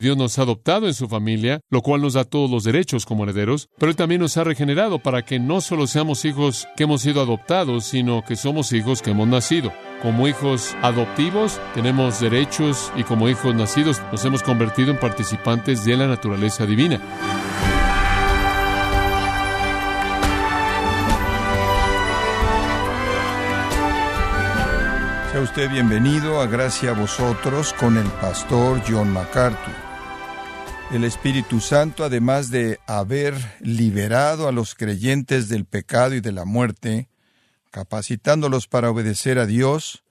Dios nos ha adoptado en su familia, lo cual nos da todos los derechos como herederos, pero Él también nos ha regenerado para que no solo seamos hijos que hemos sido adoptados, sino que somos hijos que hemos nacido. Como hijos adoptivos tenemos derechos y como hijos nacidos nos hemos convertido en participantes de la naturaleza divina. Sea usted bienvenido a Gracia a vosotros con el pastor John MacArthur. El Espíritu Santo, además de haber liberado a los creyentes del pecado y de la muerte, capacitándolos para obedecer a Dios,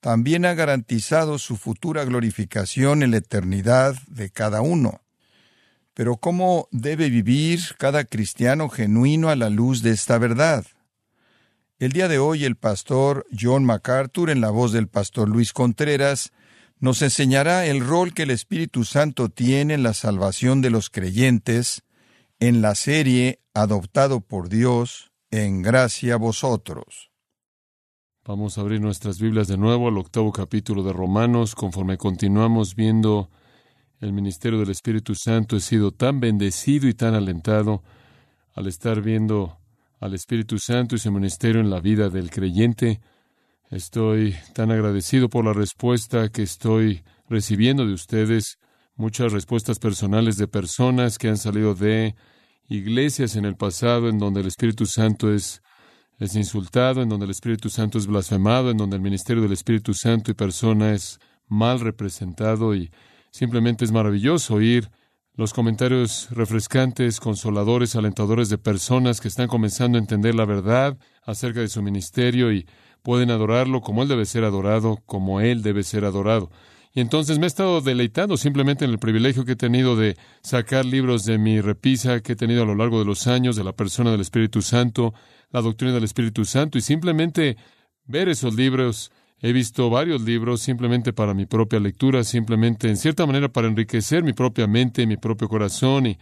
también ha garantizado su futura glorificación en la eternidad de cada uno. Pero ¿cómo debe vivir cada cristiano genuino a la luz de esta verdad? El día de hoy el pastor John MacArthur, en la voz del pastor Luis Contreras, nos enseñará el rol que el Espíritu Santo tiene en la salvación de los creyentes en la serie Adoptado por Dios, en gracia a vosotros. Vamos a abrir nuestras Biblias de nuevo al octavo capítulo de Romanos, conforme continuamos viendo el ministerio del Espíritu Santo. He sido tan bendecido y tan alentado al estar viendo al Espíritu Santo y su ministerio en la vida del creyente. Estoy tan agradecido por la respuesta que estoy recibiendo de ustedes, muchas respuestas personales de personas que han salido de iglesias en el pasado en donde el Espíritu Santo es, insultado, en donde el Espíritu Santo es blasfemado, en donde el ministerio del Espíritu Santo y persona es mal representado. Y simplemente es maravilloso oír los comentarios refrescantes, consoladores, alentadores de personas que están comenzando a entender la verdad acerca de su ministerio y pueden adorarlo como Él debe ser adorado, como Él debe ser adorado. Y entonces me he estado deleitando simplemente en el privilegio que he tenido de sacar libros de mi repisa que he tenido a lo largo de los años de la persona del Espíritu Santo, la doctrina del Espíritu Santo, y simplemente ver esos libros He visto varios libros simplemente para mi propia lectura, simplemente en cierta manera para enriquecer mi propia mente, mi propio corazón y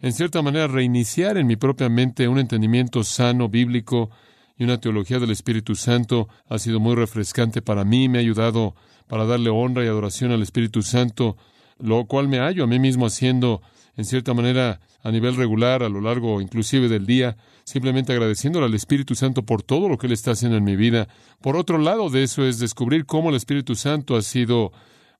en cierta manera reiniciar en mi propia mente un entendimiento sano, bíblico y una teología del Espíritu Santo. Ha sido muy refrescante para mí, me ha ayudado para darle honra y adoración al Espíritu Santo, lo cual me hallo a mí mismo haciendo en cierta manera a nivel regular a lo largo inclusive del día, simplemente agradeciéndole al Espíritu Santo por todo lo que Él está haciendo en mi vida. Por otro lado de eso es descubrir cómo el Espíritu Santo ha sido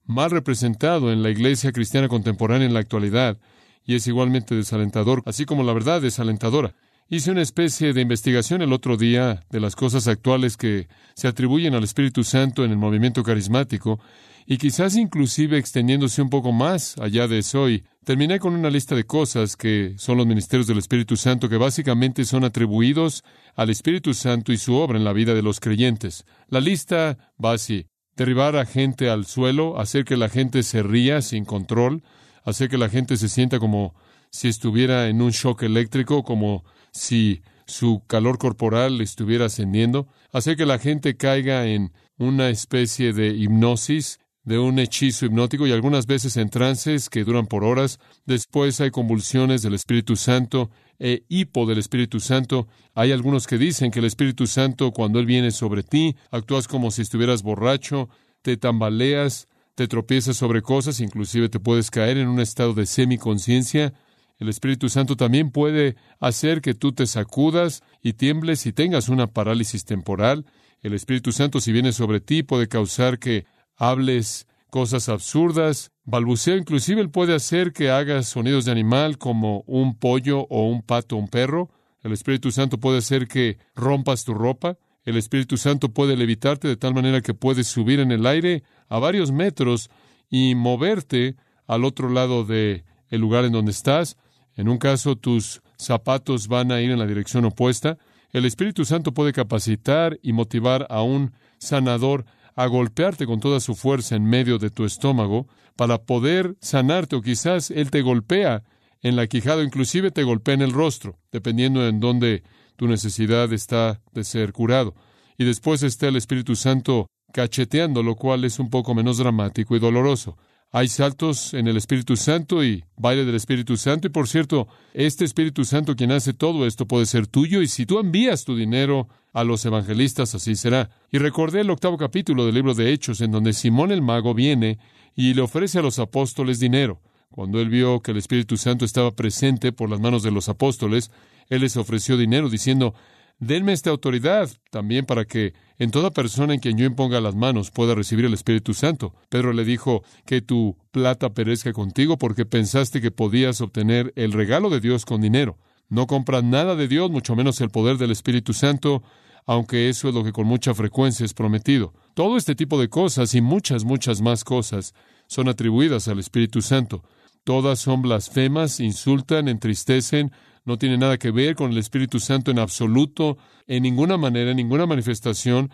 mal representado en la iglesia cristiana contemporánea en la actualidad, y es igualmente desalentador, así como la verdad desalentadora. Hice una especie de investigación el otro día de las cosas actuales que se atribuyen al Espíritu Santo en el movimiento carismático, y quizás inclusive extendiéndose un poco más allá de eso. Y terminé con una lista de cosas que son los ministerios del Espíritu Santo, que básicamente son atribuidos al Espíritu Santo y su obra en la vida de los creyentes. La lista va así. Derribar a gente al suelo, hacer que la gente se ría sin control, hacer que la gente se sienta como si estuviera en un shock eléctrico, como si su calor corporal estuviera ascendiendo, hacer que la gente caiga en una especie de hipnosis de un hechizo hipnótico y algunas veces en trances que duran por horas. Después hay convulsiones del Espíritu Santo e hipo del Espíritu Santo. Hay algunos que dicen que el Espíritu Santo, cuando Él viene sobre ti, actúas como si estuvieras borracho, te tambaleas, te tropiezas sobre cosas, inclusive te puedes caer en un estado de semiconciencia. El Espíritu Santo también puede hacer que tú te sacudas y tiembles y tengas una parálisis temporal. El Espíritu Santo, si viene sobre ti, puede causar que hables cosas absurdas, balbuceo, inclusive él puede hacer que hagas sonidos de animal como un pollo o un pato o un perro. El Espíritu Santo puede hacer que rompas tu ropa. El Espíritu Santo puede levitarte de tal manera que puedes subir en el aire a varios metros y moverte al otro lado de el lugar en donde estás. En un caso, tus zapatos van a ir en la dirección opuesta. El Espíritu Santo puede capacitar y motivar a un sanador a golpearte con toda su fuerza en medio de tu estómago para poder sanarte o quizás Él te golpea en la quijada, inclusive te golpea en el rostro, dependiendo en dónde tu necesidad está de ser curado. Y después está el Espíritu Santo cacheteando, lo cual es un poco menos dramático y doloroso. Hay saltos en el Espíritu Santo y baile del Espíritu Santo. Y por cierto, este Espíritu Santo quien hace todo esto puede ser tuyo. Y si tú envías tu dinero a los evangelistas, así será. Y recordé el octavo capítulo del libro de Hechos, en donde Simón el mago viene y le ofrece a los apóstoles dinero. Cuando él vio que el Espíritu Santo estaba presente por las manos de los apóstoles, él les ofreció dinero diciendo, denme esta autoridad también para que en toda persona en quien yo imponga las manos pueda recibir el Espíritu Santo. Pedro le dijo, que tu plata perezca contigo porque pensaste que podías obtener el regalo de Dios con dinero. No compras nada de Dios, mucho menos el poder del Espíritu Santo, aunque eso es lo que con mucha frecuencia es prometido. Todo este tipo de cosas y muchas, muchas más cosas son atribuidas al Espíritu Santo. Todas son blasfemas, insultan, entristecen, no tienen nada que ver con el Espíritu Santo en absoluto, en ninguna manera, en ninguna manifestación,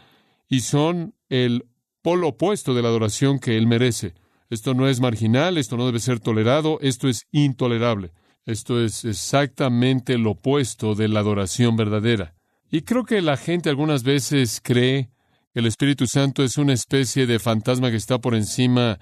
y son el polo opuesto de la adoración que Él merece. Esto no es marginal, esto no debe ser tolerado, esto es intolerable. Esto es exactamente lo opuesto de la adoración verdadera. Y creo que la gente algunas veces cree que el Espíritu Santo es una especie de fantasma que está por encima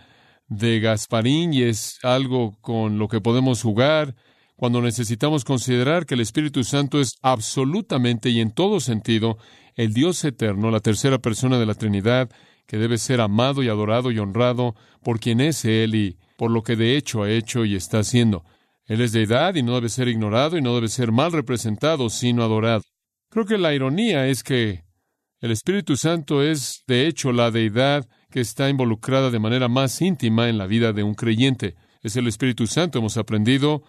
de Gasparín y es algo con lo que podemos jugar cuando necesitamos considerar que el Espíritu Santo es absolutamente y en todo sentido el Dios eterno, la tercera persona de la Trinidad, que debe ser amado y adorado y honrado por quien es Él y por lo que de hecho ha hecho y está haciendo. Él es deidad y no debe ser ignorado y no debe ser mal representado, sino adorado. Creo que la ironía es que el Espíritu Santo es, de hecho, la deidad que está involucrada de manera más íntima en la vida de un creyente. Es el Espíritu Santo, hemos aprendido,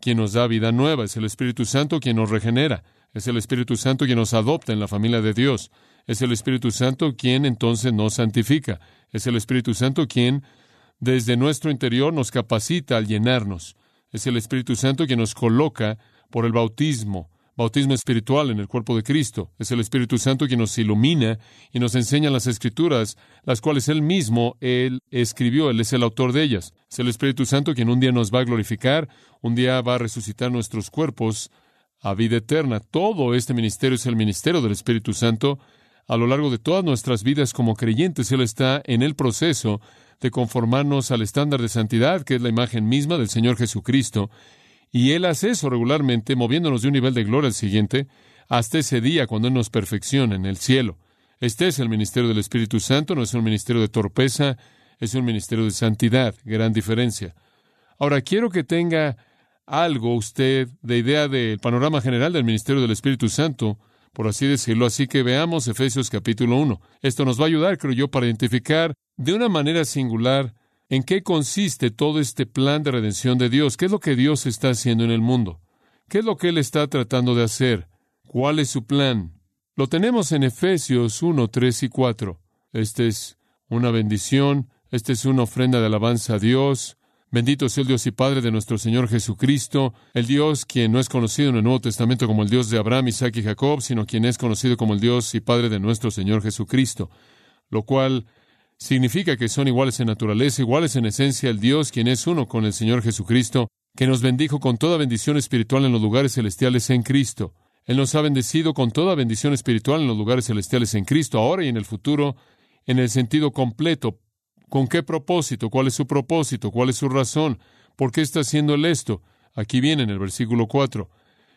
quien nos da vida nueva. Es el Espíritu Santo quien nos regenera. Es el Espíritu Santo quien nos adopta en la familia de Dios. Es el Espíritu Santo quien entonces nos santifica. Es el Espíritu Santo quien desde nuestro interior nos capacita al llenarnos. Es el Espíritu Santo quien nos coloca por el bautismo bautismo espiritual en el cuerpo de Cristo. Es el Espíritu Santo quien nos ilumina y nos enseña las Escrituras, las cuales Él mismo, Él escribió, Él es el autor de ellas. Es el Espíritu Santo quien un día nos va a glorificar, un día va a resucitar nuestros cuerpos a vida eterna. Todo este ministerio es el ministerio del Espíritu Santo. A lo largo de todas nuestras vidas como creyentes, Él está en el proceso de conformarnos al estándar de santidad, que es la imagen misma del Señor Jesucristo, y Él hace eso regularmente, moviéndonos de un nivel de gloria al siguiente, hasta ese día cuando Él nos perfecciona en el cielo. Este es el ministerio del Espíritu Santo, no es un ministerio de torpeza, es un ministerio de santidad, gran diferencia. Ahora, quiero que tenga algo usted de idea del panorama general del ministerio del Espíritu Santo, por así decirlo. Así que veamos Efesios capítulo 1. Esto nos va a ayudar, creo yo, para identificar de una manera singular ¿En qué consiste todo este plan de redención de Dios? ¿Qué es lo que Dios está haciendo en el mundo? ¿Qué es lo que Él está tratando de hacer? ¿Cuál es su plan? Lo tenemos en Efesios 1, 3 y 4. Esta es una bendición, esta es una ofrenda de alabanza a Dios. Bendito sea el Dios y Padre de nuestro Señor Jesucristo, el Dios quien no es conocido en el Nuevo Testamento como el Dios de Abraham, Isaac y Jacob, sino quien es conocido como el Dios y Padre de nuestro Señor Jesucristo, lo cual significa que son iguales en naturaleza, iguales en esencia, el Dios quien es uno con el Señor Jesucristo, que nos bendijo con toda bendición espiritual en los lugares celestiales en Cristo. Él nos ha bendecido con toda bendición espiritual en los lugares celestiales en Cristo, ahora y en el futuro, en el sentido completo. ¿Con qué propósito? ¿Cuál es su propósito? ¿Cuál es su razón? ¿Por qué está haciendo él esto? Aquí viene en el versículo 4.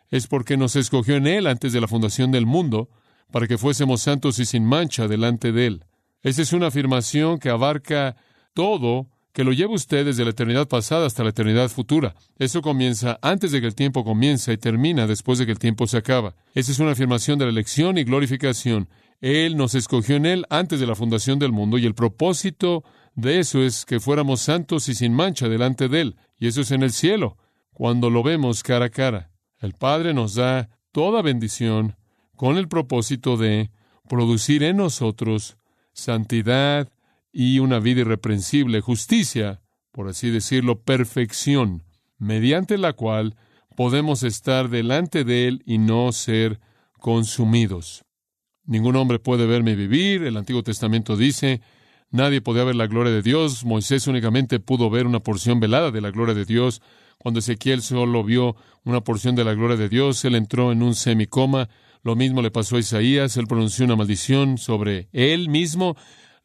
Es porque nos escogió en Él antes de la fundación del mundo, para que fuésemos santos y sin mancha delante de Él. Esa es una afirmación que abarca todo, que lo lleva usted desde la eternidad pasada hasta la eternidad futura. Eso comienza antes de que el tiempo comienza y termina después de que el tiempo se acaba. Esa es una afirmación de la elección y glorificación. Él nos escogió en Él antes de la fundación del mundo y el propósito de eso es que fuéramos santos y sin mancha delante de Él. Y eso es en el cielo, cuando lo vemos cara a cara. El Padre nos da toda bendición con el propósito de producir en nosotros santidad y una vida irreprensible, justicia, por así decirlo, perfección, mediante la cual podemos estar delante de Él y no ser consumidos. Ningún hombre puede verme vivir, el Antiguo Testamento dice, nadie podía ver la gloria de Dios, Moisés únicamente pudo ver una porción velada de la gloria de Dios, cuando Ezequiel solo vio una porción de la gloria de Dios, él entró en un semicoma, lo mismo le pasó a Isaías, él pronunció una maldición sobre él mismo.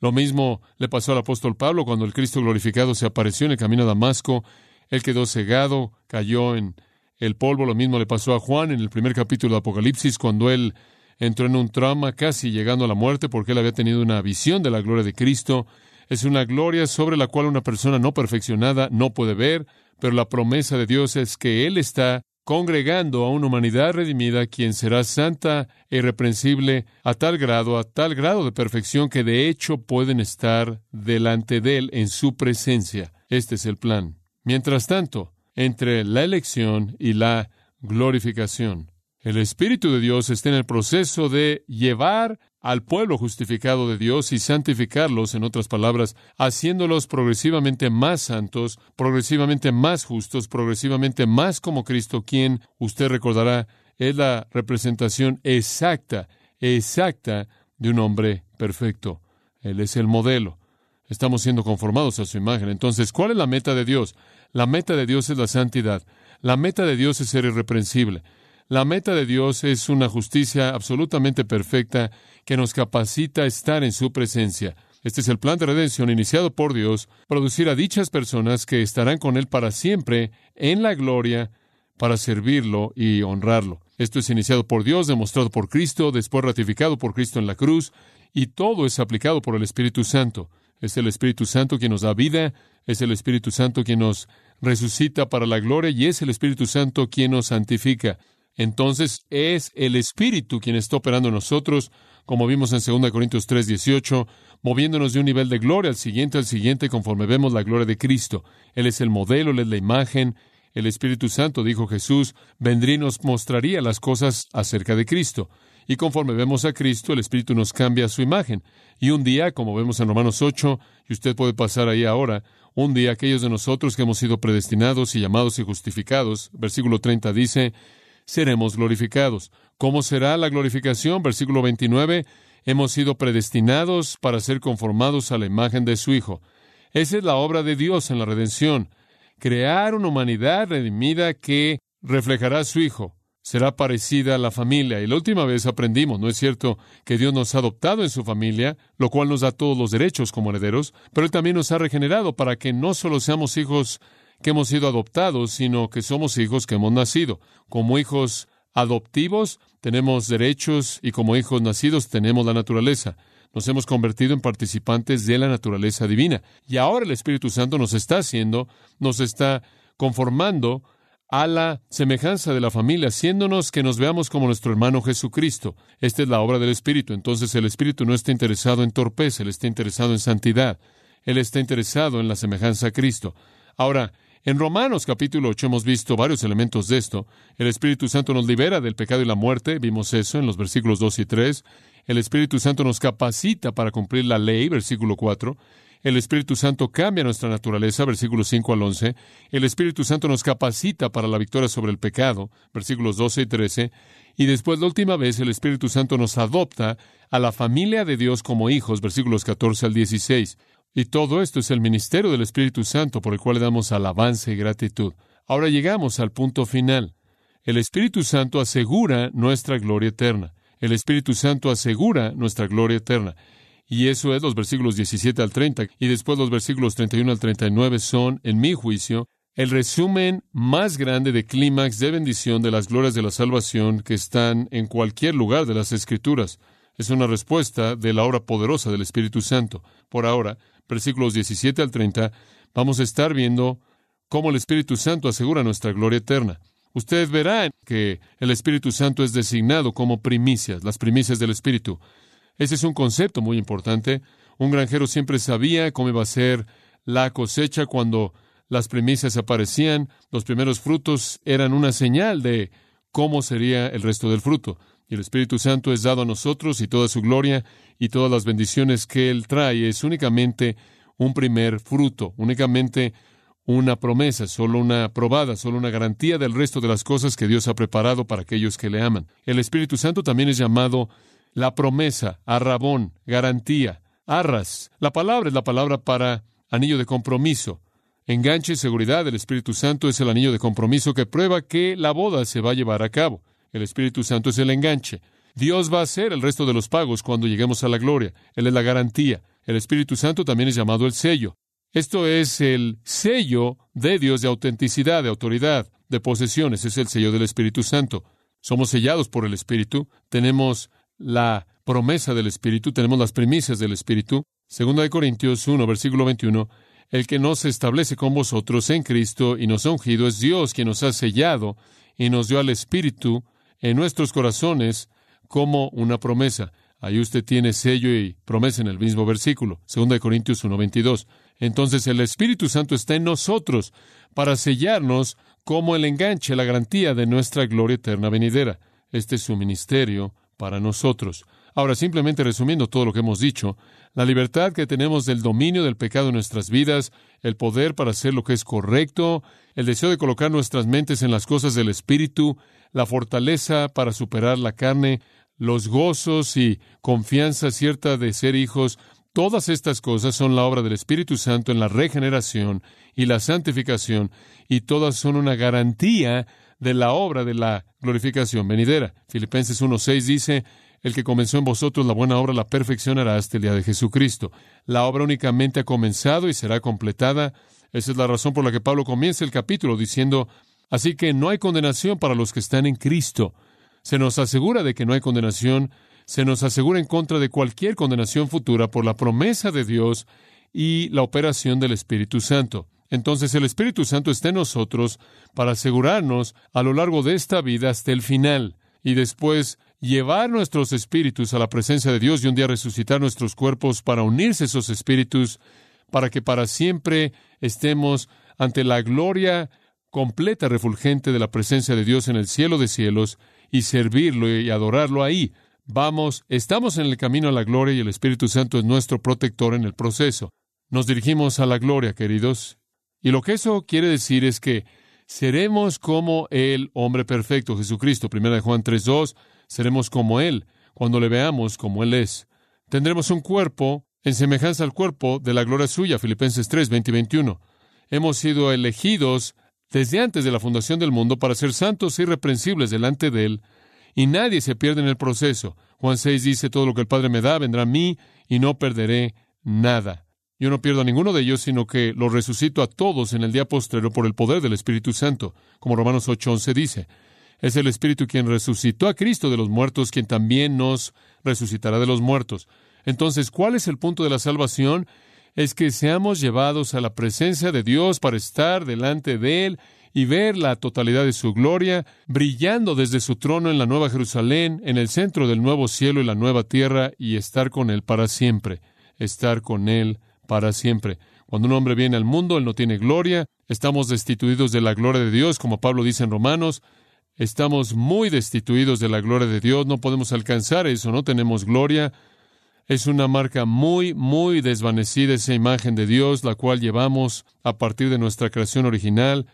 Lo mismo le pasó al apóstol Pablo cuando el Cristo glorificado se apareció en el camino a Damasco. Él quedó cegado, cayó en el polvo. Lo mismo le pasó a Juan en el primer capítulo de Apocalipsis cuando él entró en un trauma casi llegando a la muerte porque él había tenido una visión de la gloria de Cristo. Es una gloria sobre la cual una persona no perfeccionada no puede ver, pero la promesa de Dios es que Él está congregando a una humanidad redimida, quien será santa e irreprensible a tal grado, a tal grado de perfección que de hecho pueden estar delante de Él en su presencia. Este es el plan. Mientras tanto, entre la elección y la glorificación, el Espíritu de Dios está en el proceso de llevar al pueblo justificado de Dios y santificarlos, en otras palabras, haciéndolos progresivamente más santos, progresivamente más justos, progresivamente más como Cristo, quien, usted recordará, es la representación exacta, exacta de un hombre perfecto. Él es el modelo. Estamos siendo conformados a su imagen. Entonces, ¿cuál es la meta de Dios? La meta de Dios es la santidad. La meta de Dios es ser irreprensible. La meta de Dios es una justicia absolutamente perfecta que nos capacita a estar en su presencia. Este es el plan de redención iniciado por Dios, producir a dichas personas que estarán con Él para siempre en la gloria para servirlo y honrarlo. Esto es iniciado por Dios, demostrado por Cristo, después ratificado por Cristo en la cruz, y todo es aplicado por el Espíritu Santo. Es el Espíritu Santo quien nos da vida, es el Espíritu Santo quien nos resucita para la gloria y es el Espíritu Santo quien nos santifica entonces es el Espíritu quien está operando en nosotros, como vimos en 2 Corintios 3, 18, moviéndonos de un nivel de gloria al siguiente, al siguiente, conforme vemos la gloria de Cristo. Él es el modelo, Él es la imagen. El Espíritu Santo, dijo Jesús, vendría y nos mostraría las cosas acerca de Cristo. Y conforme vemos a Cristo, el Espíritu nos cambia su imagen. Y un día, como vemos en Romanos 8, y usted puede pasar ahí ahora, un día aquellos de nosotros que hemos sido predestinados y llamados y justificados, versículo 30 dice, seremos glorificados. ¿Cómo será la glorificación? Versículo 29. Hemos sido predestinados para ser conformados a la imagen de su Hijo. Esa es la obra de Dios en la redención. Crear una humanidad redimida que reflejará a su Hijo. Será parecida a la familia. Y la última vez aprendimos, ¿no es cierto?, que Dios nos ha adoptado en su familia, lo cual nos da todos los derechos como herederos, pero Él también nos ha regenerado para que no solo seamos hijos que hemos sido adoptados, sino que somos hijos que hemos nacido. Como hijos adoptivos tenemos derechos y como hijos nacidos tenemos la naturaleza. Nos hemos convertido en participantes de la naturaleza divina. Y ahora el Espíritu Santo nos está haciendo, nos está conformando a la semejanza de la familia, haciéndonos que nos veamos como nuestro hermano Jesucristo. Esta es la obra del Espíritu. Entonces el Espíritu no está interesado en torpeza, Él está interesado en santidad. Él está interesado en la semejanza a Cristo. Ahora, en Romanos capítulo 8 hemos visto varios elementos de esto. El Espíritu Santo nos libera del pecado y la muerte, vimos eso en los versículos 2 y 3. El Espíritu Santo nos capacita para cumplir la ley, versículo 4. El Espíritu Santo cambia nuestra naturaleza, versículos 5 al 11. El Espíritu Santo nos capacita para la victoria sobre el pecado, versículos 12 y 13. Y después, la última vez, el Espíritu Santo nos adopta a la familia de Dios como hijos, versículos 14 al 16. Y todo esto es el ministerio del Espíritu Santo por el cual le damos alabanza y gratitud. Ahora llegamos al punto final. El Espíritu Santo asegura nuestra gloria eterna. El Espíritu Santo asegura nuestra gloria eterna. Y eso es los versículos 17 al 30. Y después los versículos 31 al 39 son, en mi juicio, el resumen más grande de clímax de bendición de las glorias de la salvación que están en cualquier lugar de las Escrituras. Es una respuesta de la obra poderosa del Espíritu Santo. Por ahora, versículos 17 al 30, vamos a estar viendo cómo el Espíritu Santo asegura nuestra gloria eterna. Usted verá que el Espíritu Santo es designado como primicias, las primicias del Espíritu. Ese es un concepto muy importante. Un granjero siempre sabía cómo iba a ser la cosecha cuando las primicias aparecían. Los primeros frutos eran una señal de cómo sería el resto del fruto. Y el Espíritu Santo es dado a nosotros y toda su gloria y todas las bendiciones que Él trae es únicamente un primer fruto, únicamente una promesa, solo una probada, solo una garantía del resto de las cosas que Dios ha preparado para aquellos que le aman. El Espíritu Santo también es llamado la promesa, arrabón, garantía, arras. La palabra es la palabra para anillo de compromiso. Enganche y seguridad del Espíritu Santo es el anillo de compromiso que prueba que la boda se va a llevar a cabo. El Espíritu Santo es el enganche. Dios va a hacer el resto de los pagos cuando lleguemos a la gloria. Él es la garantía. El Espíritu Santo también es llamado el sello. Esto es el sello de Dios de autenticidad, de autoridad, de posesiones. Es el sello del Espíritu Santo. Somos sellados por el Espíritu. Tenemos la promesa del Espíritu. Tenemos las primicias del Espíritu. Segunda de Corintios 1, versículo 21. el que nos establece con vosotros en Cristo y nos ha ungido es Dios quien nos ha sellado y nos dio al Espíritu en nuestros corazones como una promesa. Ahí usted tiene sello y promesa en el mismo versículo, 2 Corintios 1:22. Entonces el Espíritu Santo está en nosotros para sellarnos como el enganche, la garantía de nuestra gloria eterna venidera. Este es su ministerio para nosotros. Ahora, simplemente resumiendo todo lo que hemos dicho, la libertad que tenemos del dominio del pecado en nuestras vidas, el poder para hacer lo que es correcto, el deseo de colocar nuestras mentes en las cosas del Espíritu, la fortaleza para superar la carne, los gozos y confianza cierta de ser hijos, todas estas cosas son la obra del Espíritu Santo en la regeneración y la santificación, y todas son una garantía de la obra de la glorificación venidera. Filipenses 1.6 dice, el que comenzó en vosotros la buena obra la perfeccionará hasta el día de Jesucristo. La obra únicamente ha comenzado y será completada. Esa es la razón por la que Pablo comienza el capítulo diciendo, así que no hay condenación para los que están en Cristo. Se nos asegura de que no hay condenación, se nos asegura en contra de cualquier condenación futura por la promesa de Dios y la operación del Espíritu Santo. Entonces el Espíritu Santo está en nosotros para asegurarnos a lo largo de esta vida hasta el final y después llevar nuestros espíritus a la presencia de Dios y un día resucitar nuestros cuerpos para unirse a esos espíritus, para que para siempre estemos ante la gloria completa, refulgente de la presencia de Dios en el cielo de cielos y servirlo y adorarlo ahí. Vamos, estamos en el camino a la gloria y el Espíritu Santo es nuestro protector en el proceso. Nos dirigimos a la gloria, queridos. Y lo que eso quiere decir es que seremos como el hombre perfecto, Jesucristo. Primera de Juan 3.2, seremos como Él cuando le veamos como Él es. Tendremos un cuerpo en semejanza al cuerpo de la gloria suya, Filipenses 3, 20 y 21. Hemos sido elegidos desde antes de la fundación del mundo para ser santos e irreprensibles delante de Él, y nadie se pierde en el proceso. Juan 6 dice, todo lo que el Padre me da vendrá a mí, y no perderé nada. Yo no pierdo a ninguno de ellos, sino que los resucito a todos en el día postrero por el poder del Espíritu Santo, como Romanos 8:11 dice. Es el Espíritu quien resucitó a Cristo de los muertos, quien también nos resucitará de los muertos. Entonces, ¿cuál es el punto de la salvación? Es que seamos llevados a la presencia de Dios para estar delante de Él y ver la totalidad de su gloria, brillando desde su trono en la Nueva Jerusalén, en el centro del nuevo cielo y la nueva tierra, y estar con Él para siempre, estar con Él para siempre. Cuando un hombre viene al mundo, Él no tiene gloria, estamos destituidos de la gloria de Dios, como Pablo dice en Romanos, Estamos muy destituidos de la gloria de Dios, no podemos alcanzar eso, no tenemos gloria. Es una marca muy, muy desvanecida esa imagen de Dios, la cual llevamos a partir de nuestra creación original.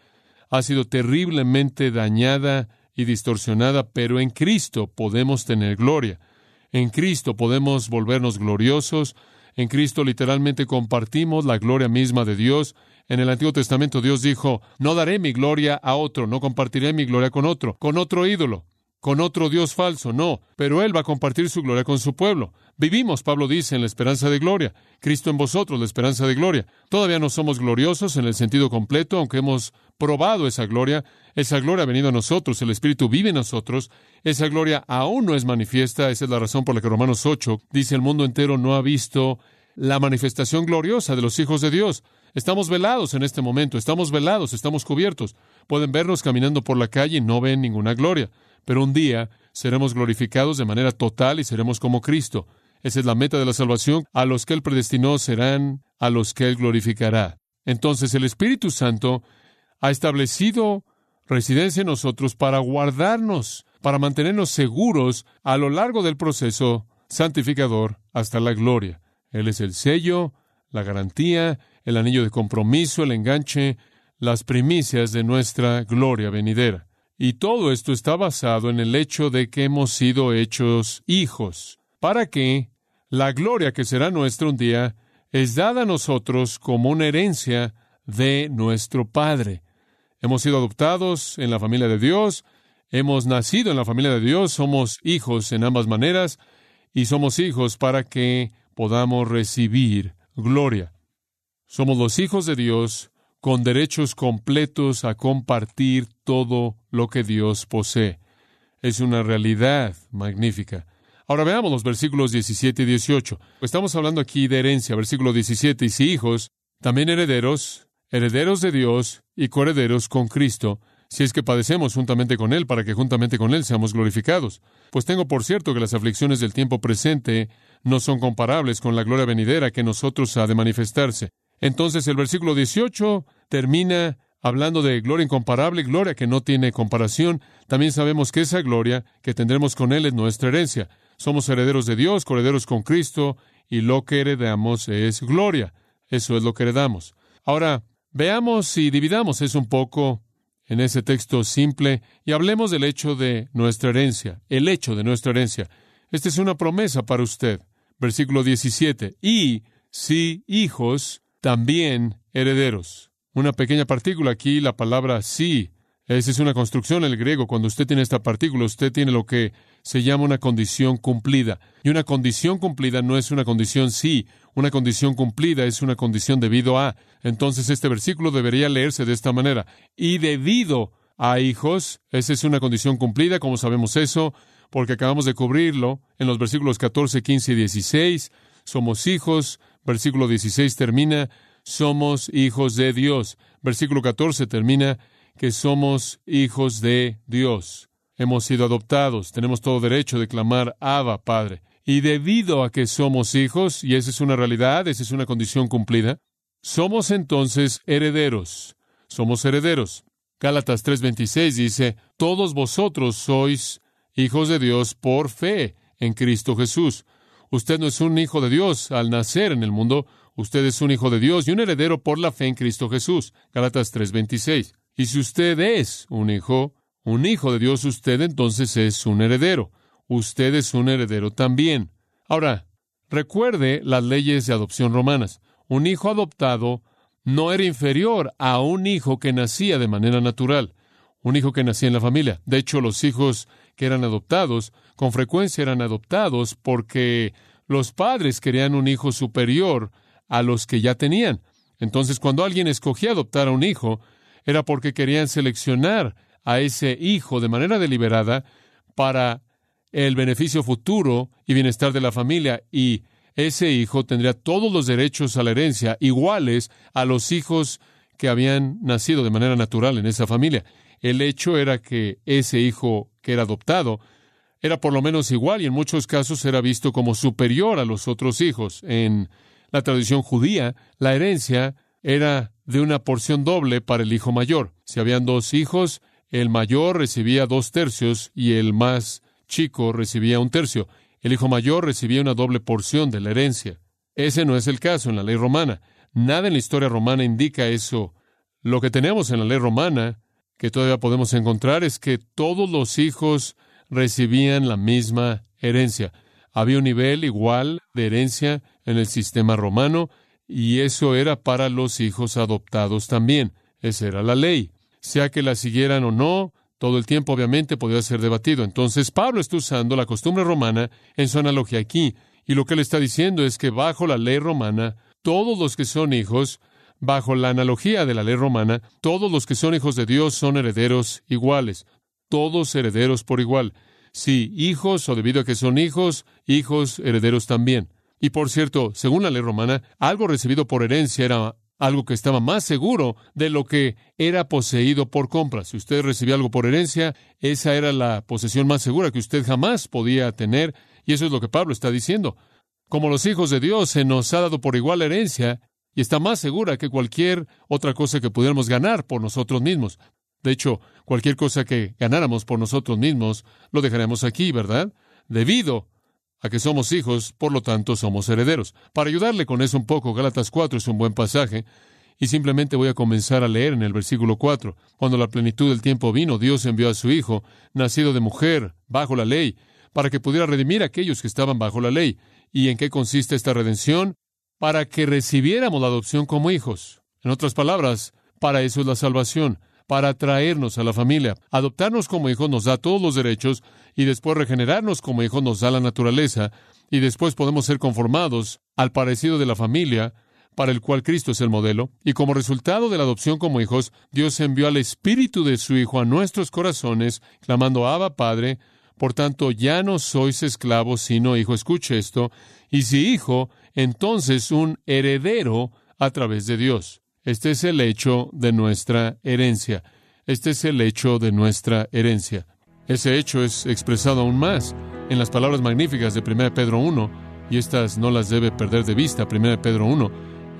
Ha sido terriblemente dañada y distorsionada, pero en Cristo podemos tener gloria. En Cristo podemos volvernos gloriosos. En Cristo literalmente compartimos la gloria misma de Dios en el Antiguo Testamento Dios dijo, no daré mi gloria a otro, no compartiré mi gloria con otro, con otro ídolo, con otro Dios falso, no, pero Él va a compartir su gloria con su pueblo. Vivimos, Pablo dice, en la esperanza de gloria, Cristo en vosotros, la esperanza de gloria. Todavía no somos gloriosos en el sentido completo, aunque hemos probado esa gloria, esa gloria ha venido a nosotros, el Espíritu vive en nosotros, esa gloria aún no es manifiesta, esa es la razón por la que Romanos 8 dice el mundo entero no ha visto la manifestación gloriosa de los hijos de Dios. Estamos velados en este momento, estamos velados, estamos cubiertos. Pueden vernos caminando por la calle y no ven ninguna gloria, pero un día seremos glorificados de manera total y seremos como Cristo. Esa es la meta de la salvación. A los que Él predestinó serán a los que Él glorificará. Entonces el Espíritu Santo ha establecido residencia en nosotros para guardarnos, para mantenernos seguros a lo largo del proceso santificador hasta la gloria. Él es el sello, la garantía, el anillo de compromiso, el enganche, las primicias de nuestra gloria venidera. Y todo esto está basado en el hecho de que hemos sido hechos hijos, para que la gloria que será nuestra un día es dada a nosotros como una herencia de nuestro Padre. Hemos sido adoptados en la familia de Dios, hemos nacido en la familia de Dios, somos hijos en ambas maneras, y somos hijos para que podamos recibir gloria. Somos los hijos de Dios con derechos completos a compartir todo lo que Dios posee. Es una realidad magnífica. Ahora veamos los versículos 17 y 18. Estamos hablando aquí de herencia, versículo 17, y si hijos, también herederos, herederos de Dios y coherederos con Cristo, si es que padecemos juntamente con Él, para que juntamente con Él seamos glorificados. Pues tengo por cierto que las aflicciones del tiempo presente no son comparables con la gloria venidera que nosotros ha de manifestarse. Entonces el versículo 18 termina hablando de gloria incomparable, gloria que no tiene comparación. También sabemos que esa gloria que tendremos con Él es nuestra herencia. Somos herederos de Dios, coherederos con Cristo, y lo que heredamos es gloria. Eso es lo que heredamos. Ahora, veamos y dividamos eso un poco en ese texto simple y hablemos del hecho de nuestra herencia, el hecho de nuestra herencia. Esta es una promesa para usted. Versículo 17. Y si hijos, también herederos. Una pequeña partícula aquí, la palabra sí. Esa es una construcción en el griego. Cuando usted tiene esta partícula, usted tiene lo que se llama una condición cumplida. Y una condición cumplida no es una condición sí. Una condición cumplida es una condición debido a. Entonces este versículo debería leerse de esta manera. Y debido a hijos, esa es una condición cumplida, como sabemos eso, porque acabamos de cubrirlo en los versículos 14, 15 y 16. Somos hijos. Versículo 16 termina, somos hijos de Dios. Versículo 14 termina, que somos hijos de Dios. Hemos sido adoptados, tenemos todo derecho de clamar Abba, Padre. Y debido a que somos hijos, y esa es una realidad, esa es una condición cumplida, somos entonces herederos. Somos herederos. Gálatas 3:26 dice, todos vosotros sois hijos de Dios por fe en Cristo Jesús. Usted no es un hijo de Dios al nacer en el mundo, usted es un hijo de Dios y un heredero por la fe en Cristo Jesús. Gálatas 3:26. Y si usted es un hijo, un hijo de Dios, usted entonces es un heredero. Usted es un heredero también. Ahora, recuerde las leyes de adopción romanas. Un hijo adoptado no era inferior a un hijo que nacía de manera natural, un hijo que nacía en la familia. De hecho, los hijos que eran adoptados con frecuencia eran adoptados porque los padres querían un hijo superior a los que ya tenían. Entonces, cuando alguien escogía adoptar a un hijo, era porque querían seleccionar a ese hijo de manera deliberada para el beneficio futuro y bienestar de la familia y ese hijo tendría todos los derechos a la herencia iguales a los hijos que habían nacido de manera natural en esa familia. El hecho era que ese hijo que era adoptado era por lo menos igual y en muchos casos era visto como superior a los otros hijos. En la tradición judía, la herencia era de una porción doble para el hijo mayor. Si habían dos hijos, el mayor recibía dos tercios y el más chico recibía un tercio. El hijo mayor recibía una doble porción de la herencia. Ese no es el caso en la ley romana. Nada en la historia romana indica eso. Lo que tenemos en la ley romana, que todavía podemos encontrar, es que todos los hijos recibían la misma herencia. Había un nivel igual de herencia en el sistema romano y eso era para los hijos adoptados también. Esa era la ley sea que la siguieran o no, todo el tiempo obviamente podía ser debatido. Entonces Pablo está usando la costumbre romana en su analogía aquí, y lo que él está diciendo es que bajo la ley romana, todos los que son hijos, bajo la analogía de la ley romana, todos los que son hijos de Dios son herederos iguales, todos herederos por igual. Sí, hijos o debido a que son hijos, hijos herederos también. Y por cierto, según la ley romana, algo recibido por herencia era algo que estaba más seguro de lo que era poseído por compra. Si usted recibía algo por herencia, esa era la posesión más segura que usted jamás podía tener, y eso es lo que Pablo está diciendo. Como los hijos de Dios se nos ha dado por igual herencia, y está más segura que cualquier otra cosa que pudiéramos ganar por nosotros mismos. De hecho, cualquier cosa que ganáramos por nosotros mismos, lo dejaremos aquí, ¿verdad? Debido a que somos hijos, por lo tanto somos herederos. Para ayudarle con eso un poco, Gálatas 4 es un buen pasaje, y simplemente voy a comenzar a leer en el versículo 4. Cuando la plenitud del tiempo vino, Dios envió a su Hijo, nacido de mujer, bajo la ley, para que pudiera redimir a aquellos que estaban bajo la ley. ¿Y en qué consiste esta redención? Para que recibiéramos la adopción como hijos. En otras palabras, para eso es la salvación para traernos a la familia. Adoptarnos como hijos nos da todos los derechos y después regenerarnos como hijos nos da la naturaleza y después podemos ser conformados al parecido de la familia para el cual Cristo es el modelo. Y como resultado de la adopción como hijos, Dios envió al Espíritu de su Hijo a nuestros corazones, clamando Abba Padre. Por tanto, ya no sois esclavos, sino hijo. Escuche esto. Y si hijo, entonces un heredero a través de Dios. Este es el hecho de nuestra herencia. Este es el hecho de nuestra herencia. Ese hecho es expresado aún más en las palabras magníficas de 1 Pedro 1, y estas no las debe perder de vista, 1 Pedro 1.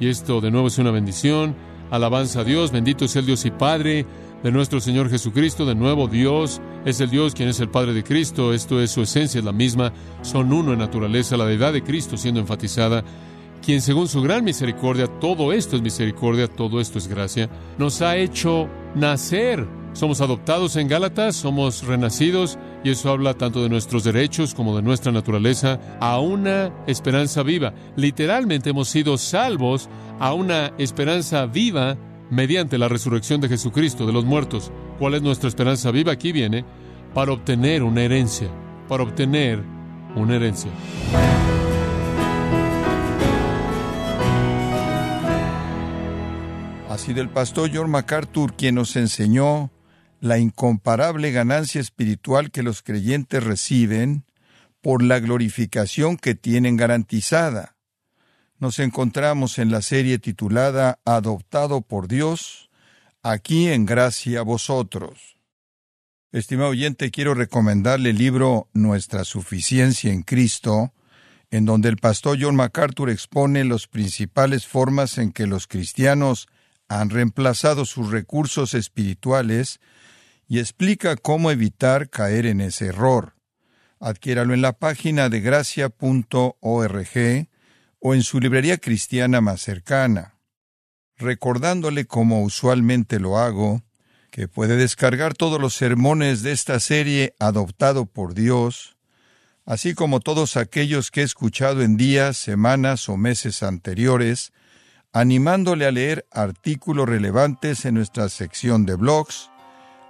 Y esto de nuevo es una bendición. Alabanza a Dios, bendito sea el Dios y Padre de nuestro Señor Jesucristo. De nuevo, Dios es el Dios quien es el Padre de Cristo. Esto es su esencia, es la misma. Son uno en naturaleza, la deidad de Cristo siendo enfatizada quien según su gran misericordia, todo esto es misericordia, todo esto es gracia, nos ha hecho nacer. Somos adoptados en Gálatas, somos renacidos, y eso habla tanto de nuestros derechos como de nuestra naturaleza, a una esperanza viva. Literalmente hemos sido salvos a una esperanza viva mediante la resurrección de Jesucristo de los muertos. ¿Cuál es nuestra esperanza viva? Aquí viene, para obtener una herencia, para obtener una herencia. Así del pastor John MacArthur, quien nos enseñó la incomparable ganancia espiritual que los creyentes reciben por la glorificación que tienen garantizada. Nos encontramos en la serie titulada Adoptado por Dios, aquí en gracia a vosotros. Estimado oyente, quiero recomendarle el libro Nuestra suficiencia en Cristo, en donde el pastor John MacArthur expone las principales formas en que los cristianos han reemplazado sus recursos espirituales y explica cómo evitar caer en ese error. Adquiéralo en la página de gracia.org o en su librería cristiana más cercana. Recordándole como usualmente lo hago, que puede descargar todos los sermones de esta serie adoptado por Dios, así como todos aquellos que he escuchado en días, semanas o meses anteriores, animándole a leer artículos relevantes en nuestra sección de blogs,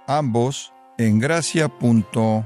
ambos en gracia.org.